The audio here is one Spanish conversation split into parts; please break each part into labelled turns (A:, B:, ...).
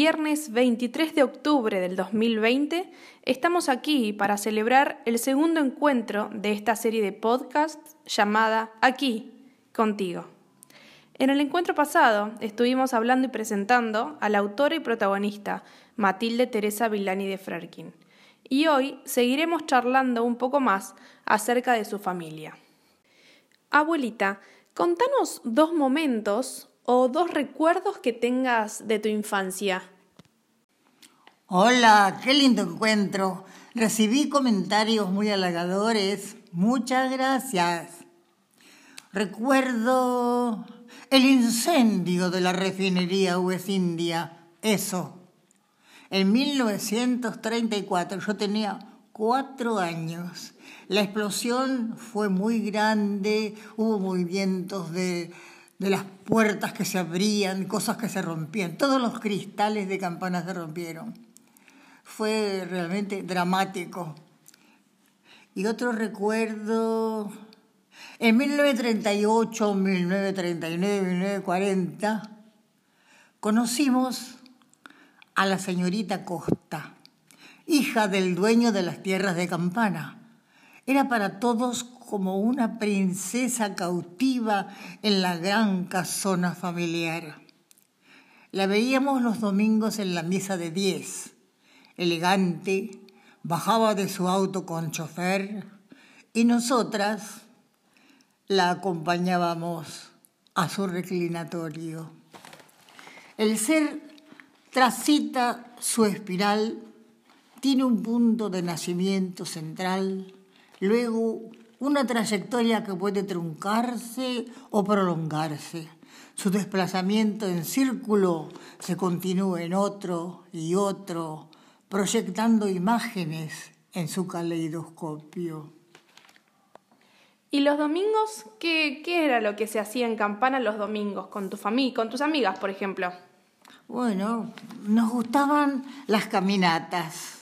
A: Viernes 23 de octubre del 2020, estamos aquí para celebrar el segundo encuentro de esta serie de podcasts llamada Aquí, contigo. En el encuentro pasado estuvimos hablando y presentando a la autora y protagonista Matilde Teresa Villani de Frerkin. Y hoy seguiremos charlando un poco más acerca de su familia. Abuelita, contanos dos momentos o dos recuerdos que tengas de tu infancia.
B: Hola, qué lindo encuentro. Recibí comentarios muy halagadores. Muchas gracias. Recuerdo el incendio de la refinería West India. Eso. En 1934 yo tenía cuatro años. La explosión fue muy grande, hubo movimientos de de las puertas que se abrían, cosas que se rompían, todos los cristales de campanas se rompieron. Fue realmente dramático. Y otro recuerdo, en 1938, 1939, 1940, conocimos a la señorita Costa, hija del dueño de las tierras de Campana. Era para todos como una princesa cautiva en la gran casona familiar. La veíamos los domingos en la misa de diez. Elegante, bajaba de su auto con chofer y nosotras la acompañábamos a su reclinatorio. El ser trasita su espiral, tiene un punto de nacimiento central, luego una trayectoria que puede truncarse o prolongarse. Su desplazamiento en círculo se continúa en otro y otro, proyectando imágenes en su caleidoscopio.
A: ¿Y los domingos? ¿Qué, qué era lo que se hacía en Campana los domingos con tu familia, con tus amigas, por ejemplo?
B: Bueno, nos gustaban las caminatas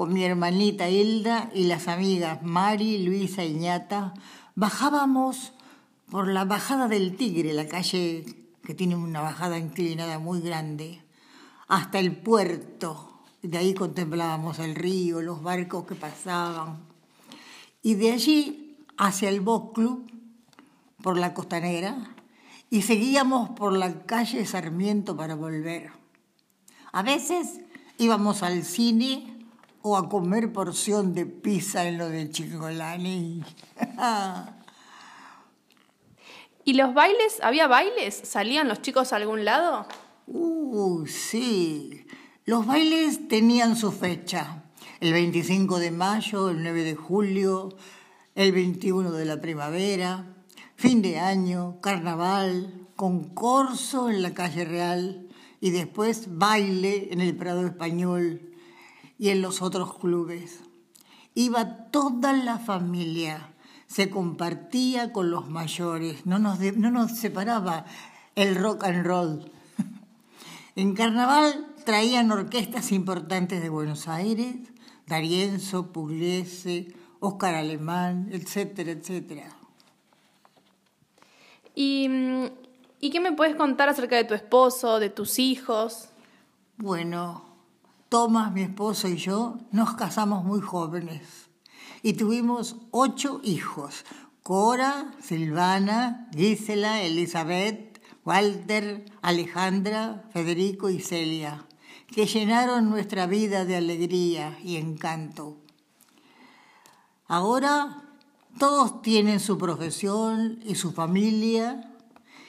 B: con mi hermanita Hilda y las amigas Mari, Luisa y Ñata, bajábamos por la bajada del Tigre, la calle que tiene una bajada inclinada muy grande, hasta el puerto. De ahí contemplábamos el río, los barcos que pasaban. Y de allí hacia el Box Club, por la costanera, y seguíamos por la calle Sarmiento para volver. A veces íbamos al cine o a comer porción de pizza en lo de Chingolani.
A: ¿Y los bailes? ¿Había bailes? ¿Salían los chicos a algún lado?
B: Uh, sí. Los bailes tenían su fecha. El 25 de mayo, el 9 de julio, el 21 de la primavera, fin de año, carnaval, concurso en la calle Real y después baile en el Prado Español y en los otros clubes. Iba toda la familia, se compartía con los mayores, no nos, no nos separaba el rock and roll. En carnaval traían orquestas importantes de Buenos Aires, Darienzo, Pugliese, Óscar Alemán, etcétera, etcétera.
A: ¿Y, ¿Y qué me puedes contar acerca de tu esposo, de tus hijos?
B: Bueno, Tomás, mi esposo y yo nos casamos muy jóvenes y tuvimos ocho hijos. Cora, Silvana, Gisela, Elizabeth, Walter, Alejandra, Federico y Celia, que llenaron nuestra vida de alegría y encanto. Ahora todos tienen su profesión y su familia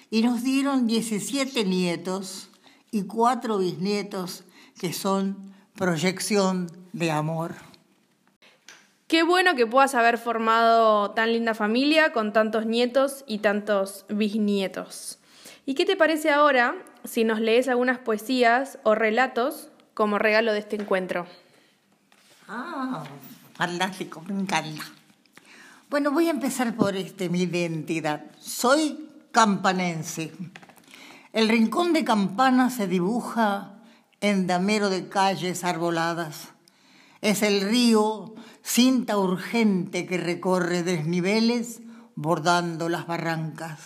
B: y nos dieron 17 nietos y cuatro bisnietos que son proyección de amor.
A: Qué bueno que puedas haber formado tan linda familia con tantos nietos y tantos bisnietos. ¿Y qué te parece ahora si nos lees algunas poesías o relatos como regalo de este encuentro?
B: Ah, fantástico, me encanta. Bueno, voy a empezar por este, mi identidad. Soy campanense. El rincón de Campana se dibuja endamero de calles arboladas. Es el río, cinta urgente que recorre desniveles bordando las barrancas.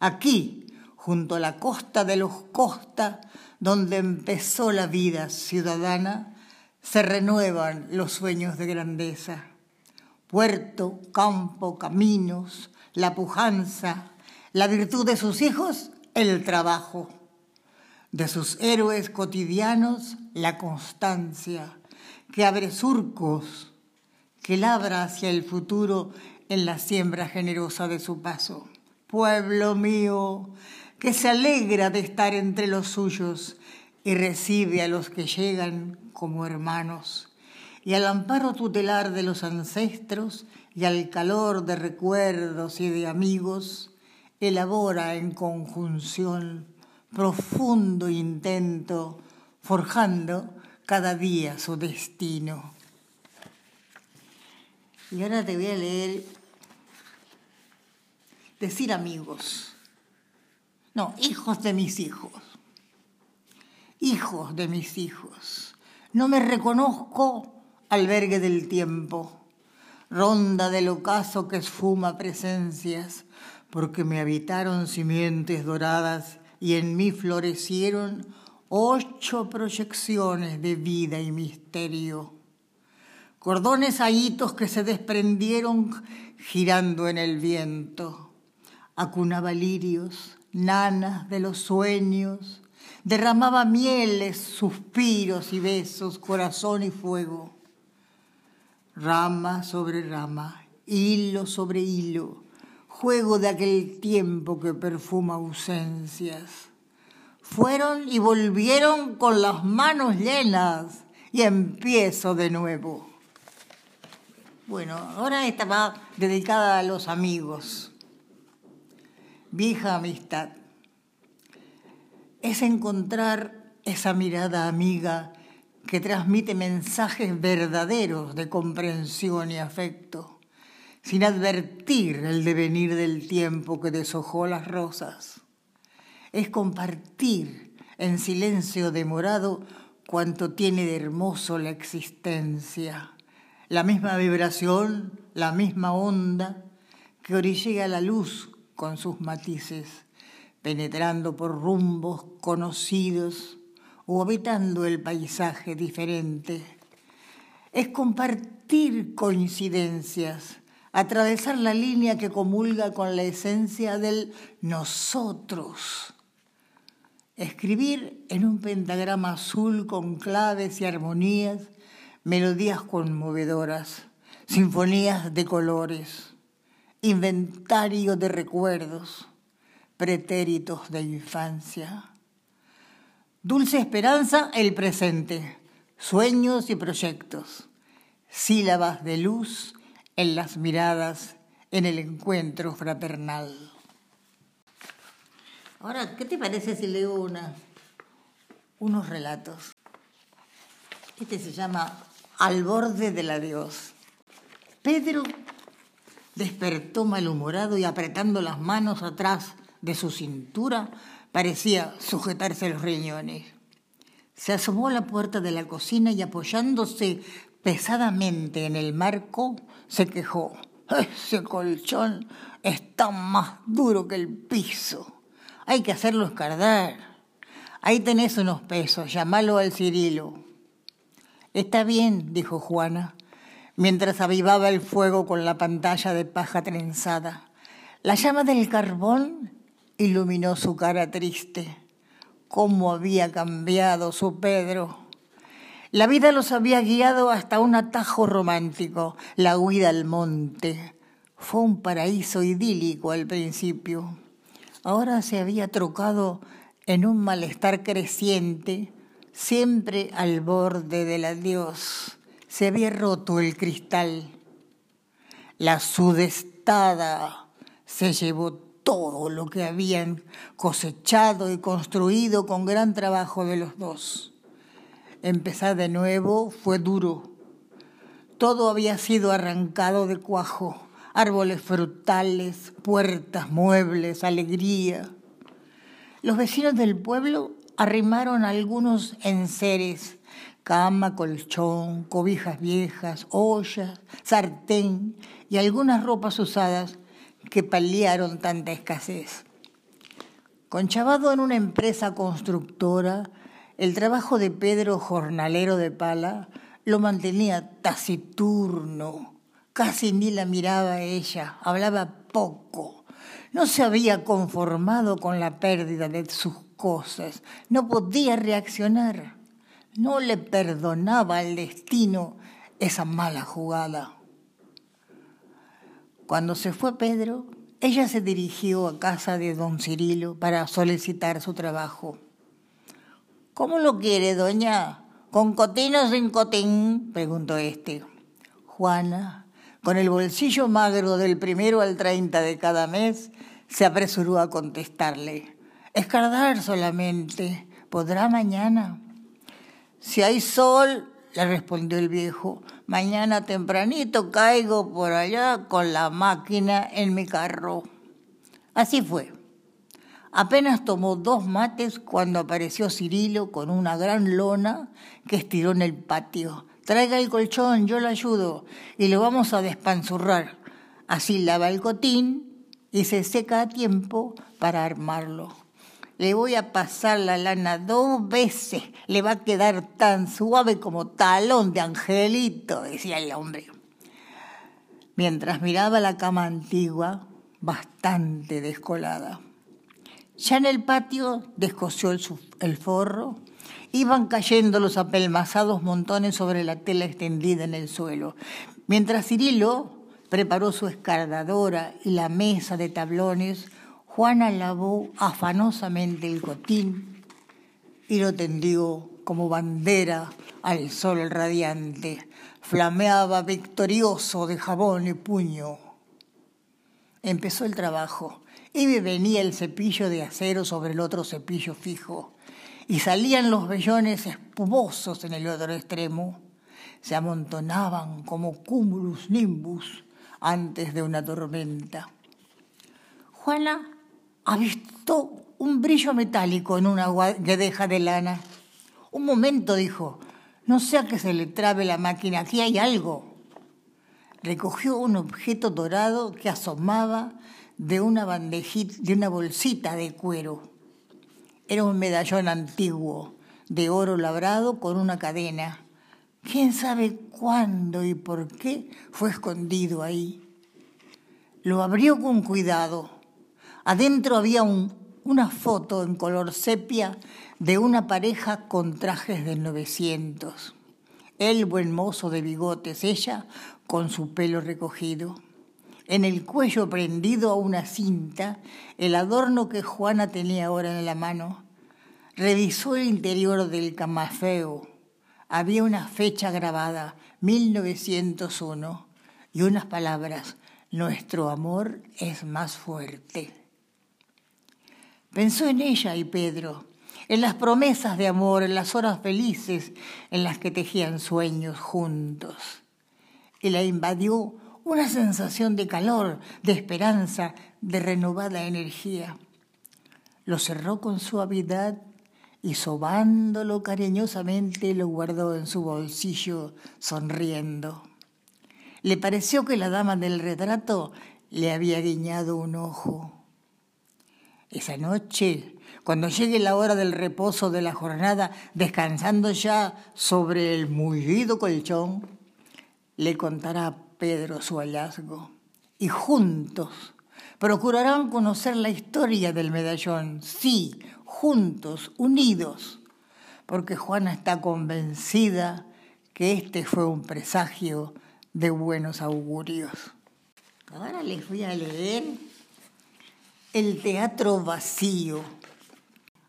B: Aquí, junto a la costa de los Costa, donde empezó la vida ciudadana, se renuevan los sueños de grandeza. Puerto, campo, caminos, la pujanza, la virtud de sus hijos, el trabajo. De sus héroes cotidianos, la constancia, que abre surcos, que labra hacia el futuro en la siembra generosa de su paso. Pueblo mío, que se alegra de estar entre los suyos y recibe a los que llegan como hermanos, y al amparo tutelar de los ancestros y al calor de recuerdos y de amigos, elabora en conjunción profundo intento, forjando cada día su destino. Y ahora te voy a leer Decir amigos. No, hijos de mis hijos. Hijos de mis hijos. No me reconozco albergue del tiempo, ronda del ocaso que esfuma presencias, porque me habitaron simientes doradas y en mí florecieron ocho proyecciones de vida y misterio. Cordones ahitos que se desprendieron girando en el viento. Acunaba lirios, nanas de los sueños, derramaba mieles, suspiros y besos, corazón y fuego. Rama sobre rama, hilo sobre hilo, juego de aquel tiempo que perfuma ausencias fueron y volvieron con las manos llenas y empiezo de nuevo. Bueno, ahora esta va dedicada a los amigos. Vieja amistad. Es encontrar esa mirada amiga que transmite mensajes verdaderos de comprensión y afecto, sin advertir el devenir del tiempo que deshojó las rosas es compartir en silencio demorado cuanto tiene de hermoso la existencia. La misma vibración, la misma onda que orilla la luz con sus matices, penetrando por rumbos conocidos o habitando el paisaje diferente. Es compartir coincidencias, atravesar la línea que comulga con la esencia del nosotros Escribir en un pentagrama azul con claves y armonías, melodías conmovedoras, sinfonías de colores, inventario de recuerdos, pretéritos de infancia. Dulce esperanza, el presente, sueños y proyectos, sílabas de luz en las miradas, en el encuentro fraternal. Ahora, ¿qué te parece si leo unos relatos? Este se llama Al borde del adiós. Pedro despertó malhumorado y apretando las manos atrás de su cintura parecía sujetarse los riñones. Se asomó a la puerta de la cocina y apoyándose pesadamente en el marco, se quejó. Ese colchón está más duro que el piso. Hay que hacerlo escardar. Ahí tenés unos pesos, llamalo al Cirilo. Está bien, dijo Juana, mientras avivaba el fuego con la pantalla de paja trenzada. La llama del carbón iluminó su cara triste. Cómo había cambiado su Pedro. La vida los había guiado hasta un atajo romántico, la huida al monte. Fue un paraíso idílico al principio ahora se había trocado en un malestar creciente, siempre al borde del adiós. Se había roto el cristal. La sudestada se llevó todo lo que habían cosechado y construido con gran trabajo de los dos. Empezar de nuevo fue duro. Todo había sido arrancado de cuajo árboles frutales, puertas, muebles, alegría. Los vecinos del pueblo arrimaron algunos enseres, cama, colchón, cobijas viejas, ollas, sartén y algunas ropas usadas que paliaron tanta escasez. Conchavado en una empresa constructora, el trabajo de Pedro Jornalero de Pala lo mantenía taciturno. Casi ni la miraba ella, hablaba poco. No se había conformado con la pérdida de sus cosas, no podía reaccionar. No le perdonaba al destino esa mala jugada. Cuando se fue Pedro, ella se dirigió a casa de don Cirilo para solicitar su trabajo. ¿Cómo lo quiere, doña? ¿Con cotín o sin cotín? preguntó este. Juana, con el bolsillo magro del primero al treinta de cada mes, se apresuró a contestarle. Escardar solamente. ¿Podrá mañana? Si hay sol, le respondió el viejo, mañana tempranito caigo por allá con la máquina en mi carro. Así fue. Apenas tomó dos mates cuando apareció Cirilo con una gran lona que estiró en el patio. Traiga el colchón, yo lo ayudo y lo vamos a despanzurrar. Así lava el cotín y se seca a tiempo para armarlo. Le voy a pasar la lana dos veces, le va a quedar tan suave como talón de angelito, decía el hombre. Mientras miraba la cama antigua, bastante descolada. Ya en el patio descosió el, forro, iban cayendo los apelmazados montones sobre la tela extendida en el suelo, mientras Cirilo preparó su escardadora y la mesa de tablones, Juana lavó afanosamente el cotín y lo tendió como bandera al sol radiante. Flameaba victorioso de jabón y puño. Empezó el trabajo y venía el cepillo de acero sobre el otro cepillo fijo, y salían los vellones espumosos en el otro extremo. Se amontonaban como cumulus nimbus antes de una tormenta. Juana ha visto un brillo metálico en una guedeja de lana. Un momento, dijo, no sea que se le trabe la máquina, aquí hay algo. Recogió un objeto dorado que asomaba de una bandejita, de una bolsita de cuero. Era un medallón antiguo, de oro labrado con una cadena. ¿Quién sabe cuándo y por qué fue escondido ahí? Lo abrió con cuidado. Adentro había una foto en color sepia de una pareja con trajes de 900. Él buen mozo de bigotes, ella con su pelo recogido en el cuello prendido a una cinta el adorno que Juana tenía ahora en la mano. Revisó el interior del camafeo. Había una fecha grabada, 1901, y unas palabras, nuestro amor es más fuerte. Pensó en ella y Pedro, en las promesas de amor, en las horas felices en las que tejían sueños juntos. Y la invadió una sensación de calor, de esperanza, de renovada energía. Lo cerró con suavidad y sobándolo cariñosamente lo guardó en su bolsillo sonriendo. Le pareció que la dama del retrato le había guiñado un ojo. Esa noche, cuando llegue la hora del reposo de la jornada, descansando ya sobre el mullido colchón, le contará Pedro su hallazgo y juntos procurarán conocer la historia del medallón, sí, juntos, unidos, porque Juana está convencida que este fue un presagio de buenos augurios. Ahora les voy a leer El Teatro Vacío.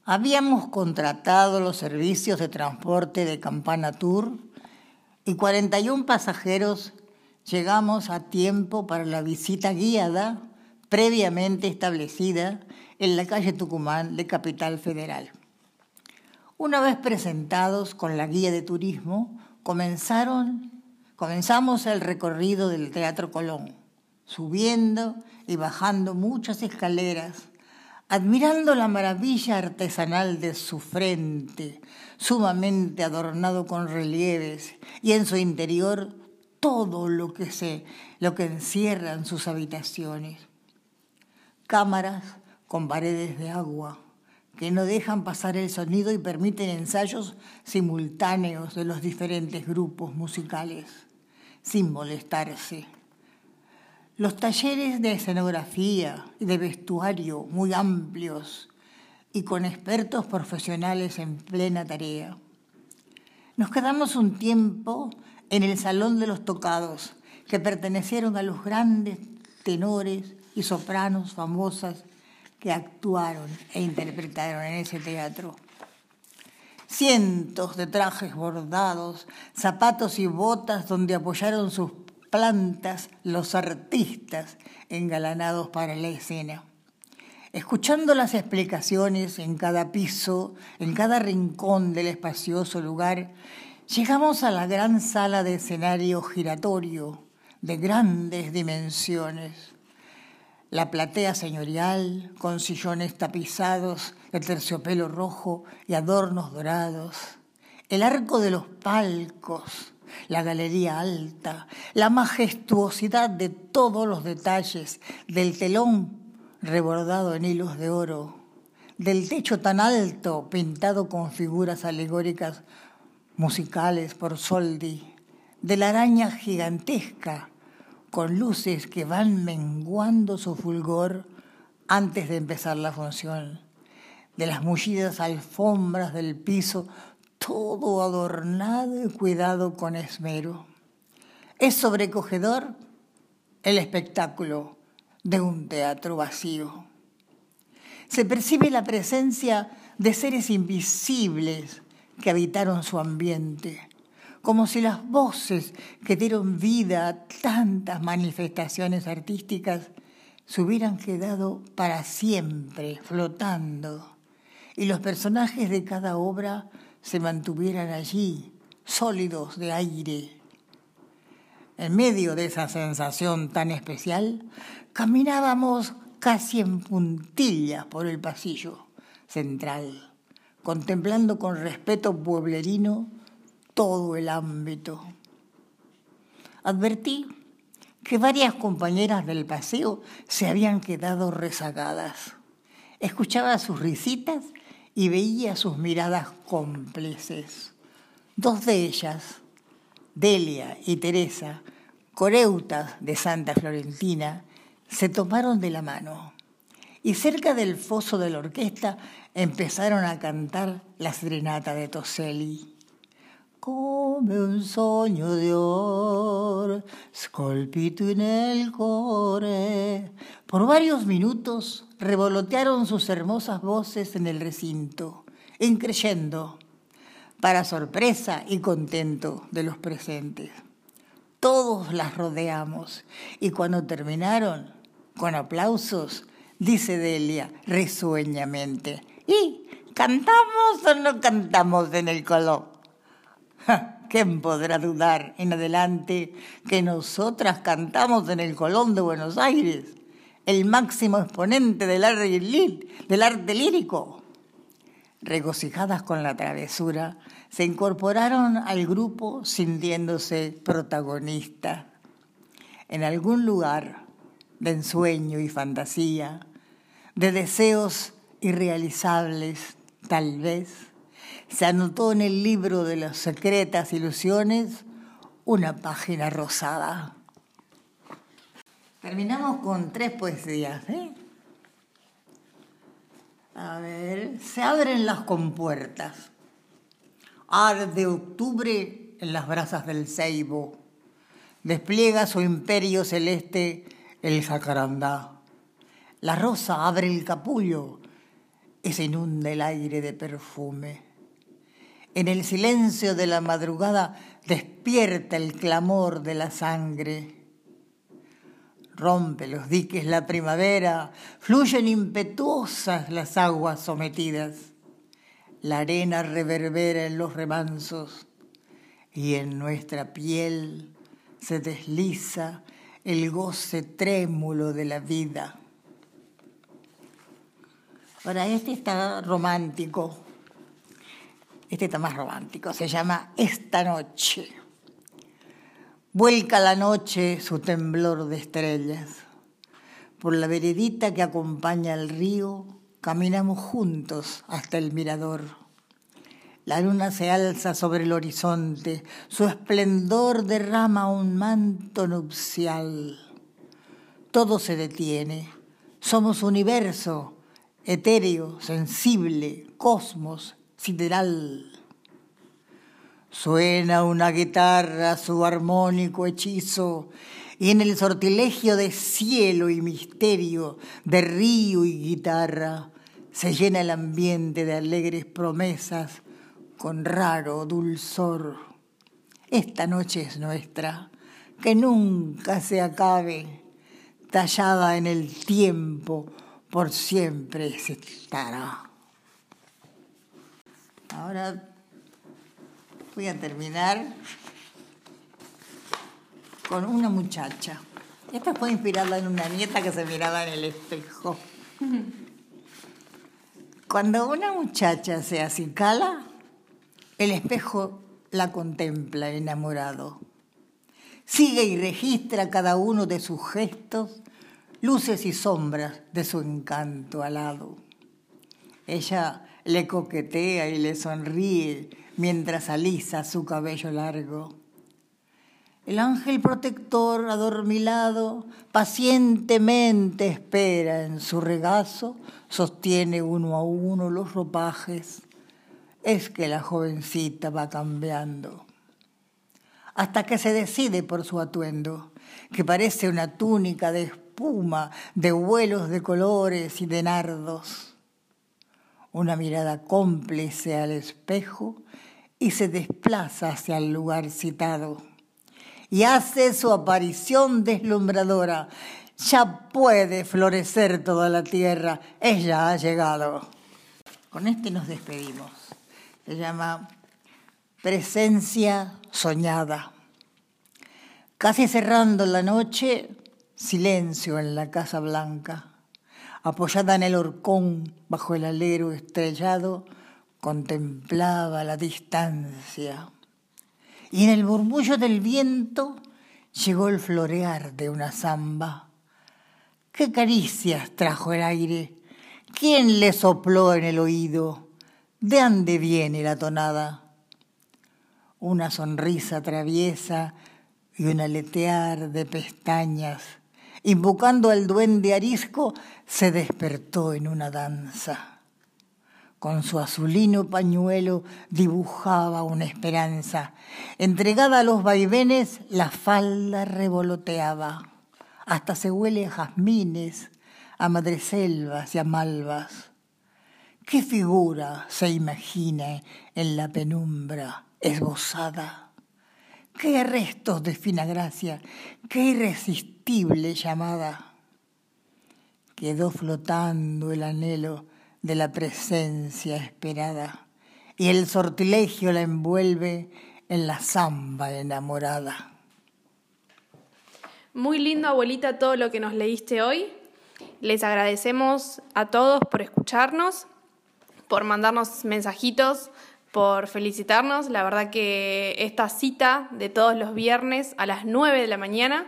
B: Habíamos contratado los servicios de transporte de Campana Tour y 41 pasajeros llegamos a tiempo para la visita guiada previamente establecida en la calle Tucumán de Capital Federal. Una vez presentados con la guía de turismo, comenzaron, comenzamos el recorrido del Teatro Colón, subiendo y bajando muchas escaleras, admirando la maravilla artesanal de su frente, sumamente adornado con relieves, y en su interior todo lo que, se, lo que encierran sus habitaciones. Cámaras con paredes de agua, que no dejan pasar el sonido y permiten ensayos simultáneos de los diferentes grupos musicales, sin molestarse. Los talleres de escenografía y de vestuario muy amplios y con expertos profesionales en plena tarea. Nos quedamos un tiempo en el Salón de los Tocados, que pertenecieron a los grandes tenores y sopranos famosas que actuaron e interpretaron en ese teatro. Cientos de trajes bordados, zapatos y botas donde apoyaron sus plantas los artistas engalanados para la escena. Escuchando las explicaciones en cada piso, en cada rincón del espacioso lugar, llegamos a la gran sala de escenario giratorio de grandes dimensiones. La platea señorial, con sillones tapizados de terciopelo rojo y adornos dorados, el arco de los palcos, la galería alta, la majestuosidad de todos los detalles del telón rebordado en hilos de oro, del techo tan alto pintado con figuras alegóricas musicales por Soldi, de la araña gigantesca con luces que van menguando su fulgor antes de empezar la función, de las mullidas alfombras del piso, todo adornado y cuidado con esmero. Es sobrecogedor el espectáculo de un teatro vacío. Se percibe la presencia de seres invisibles que habitaron su ambiente, como si las voces que dieron vida a tantas manifestaciones artísticas se hubieran quedado para siempre flotando y los personajes de cada obra se mantuvieran allí, sólidos de aire. En medio de esa sensación tan especial, caminábamos casi en puntillas por el pasillo central, contemplando con respeto pueblerino todo el ámbito. Advertí que varias compañeras del paseo se habían quedado rezagadas. Escuchaba sus risitas y veía sus miradas cómplices. Dos de ellas, Delia y Teresa, coreutas de Santa Florentina, se tomaron de la mano y cerca del foso de la orquesta empezaron a cantar la serenata de Toselli. Come un sogno di or, scolpito en el core. Por varios minutos revolotearon sus hermosas voces en el recinto, increyendo, para sorpresa y contento de los presentes. Todos las rodeamos y cuando terminaron, con aplausos, dice Delia risueñamente, ¿y cantamos o no cantamos en el color? ¿Quién podrá dudar en adelante que nosotras cantamos en el Colón de Buenos Aires, el máximo exponente del arte, del arte lírico? Regocijadas con la travesura, se incorporaron al grupo sintiéndose protagonistas. En algún lugar de ensueño y fantasía, de deseos irrealizables, tal vez, se anotó en el libro de las secretas ilusiones una página rosada. Terminamos con tres poesías. ¿eh? A ver, se abren las compuertas. Arde octubre en las brasas del ceibo. Despliega su imperio celeste el jacarandá. La rosa abre el capullo se inunda el aire de perfume. En el silencio de la madrugada despierta el clamor de la sangre. Rompe los diques la primavera, fluyen impetuosas las aguas sometidas. La arena reverbera en los remansos y en nuestra piel se desliza el goce trémulo de la vida. Ahora, este está romántico, este está más romántico, se llama Esta noche. Vuelca la noche su temblor de estrellas. Por la veredita que acompaña al río Caminamos juntos hasta el mirador. La luna se alza sobre el horizonte, su esplendor derrama un manto nupcial. Todo se detiene. Somos universo, etéreo, sensible, cosmos, sideral. Suena una guitarra su armónico hechizo y en el sortilegio de cielo y misterio, de río y guitarra, se llena el ambiente de alegres promesas con raro dulzor. Esta noche es nuestra, que nunca se acabe, tallada en el tiempo, por siempre se estará. Ahora voy a terminar con una muchacha. Esta fue inspirada en una nieta que se miraba en el espejo. Cuando una muchacha se acicala, el espejo la contempla enamorado. Sigue y registra cada uno de sus gestos, luces y sombras de su encanto alado. Ella le coquetea y le sonríe mientras alisa su cabello largo. El ángel protector, adormilado, pacientemente espera en su regazo, sostiene uno a uno los ropajes. Es que la jovencita va cambiando. Hasta que se decide por su atuendo, que parece una túnica de espuma, de vuelos de colores y de nardos. Una mirada cómplice al espejo y se desplaza hacia el lugar citado y hace su aparición deslumbradora. Ya puede florecer toda la tierra, ella ha llegado. Con este nos despedimos. Se llama Presencia Soñada. Casi cerrando la noche, silencio en la Casa Blanca. Apoyada en el horcón, bajo el alero estrellado, contemplaba la distancia y en el murmullo del viento llegó el florear de una zamba. ¿Qué caricias trajo el aire? ¿Quién le sopló en el oído? ¿De dónde viene la tonada? Una sonrisa traviesa y un aletear de pestañas. Invocando al duende arisco, se despertó en una danza con su azulino pañuelo dibujaba una esperanza. Entregada a los vaivenes, la falda revoloteaba. Hasta se huele a jazmines, a madreselvas y a malvas. ¿Qué figura se imagina en la penumbra esbozada? ¿Qué restos de fina gracia? ¿Qué irresistible llamada? Quedó flotando el anhelo de la presencia esperada y el sortilegio la envuelve en la zamba enamorada.
A: Muy lindo, abuelita, todo lo que nos leíste hoy. Les agradecemos a todos por escucharnos, por mandarnos mensajitos, por felicitarnos. La verdad que esta cita de todos los viernes a las 9 de la mañana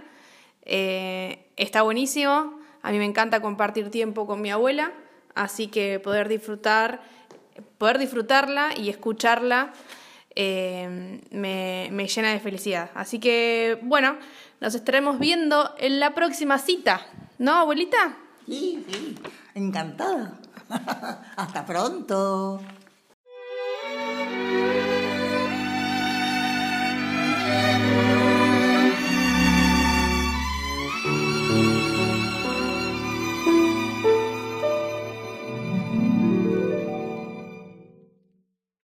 A: eh, está buenísimo. A mí me encanta compartir tiempo con mi abuela así que poder disfrutar, poder disfrutarla y escucharla eh, me, llena de felicidad. Así que, bueno, nos estaremos viendo en la próxima cita, ¿no, abuelita?
B: Sí, sí, encantada. Hasta pronto. Música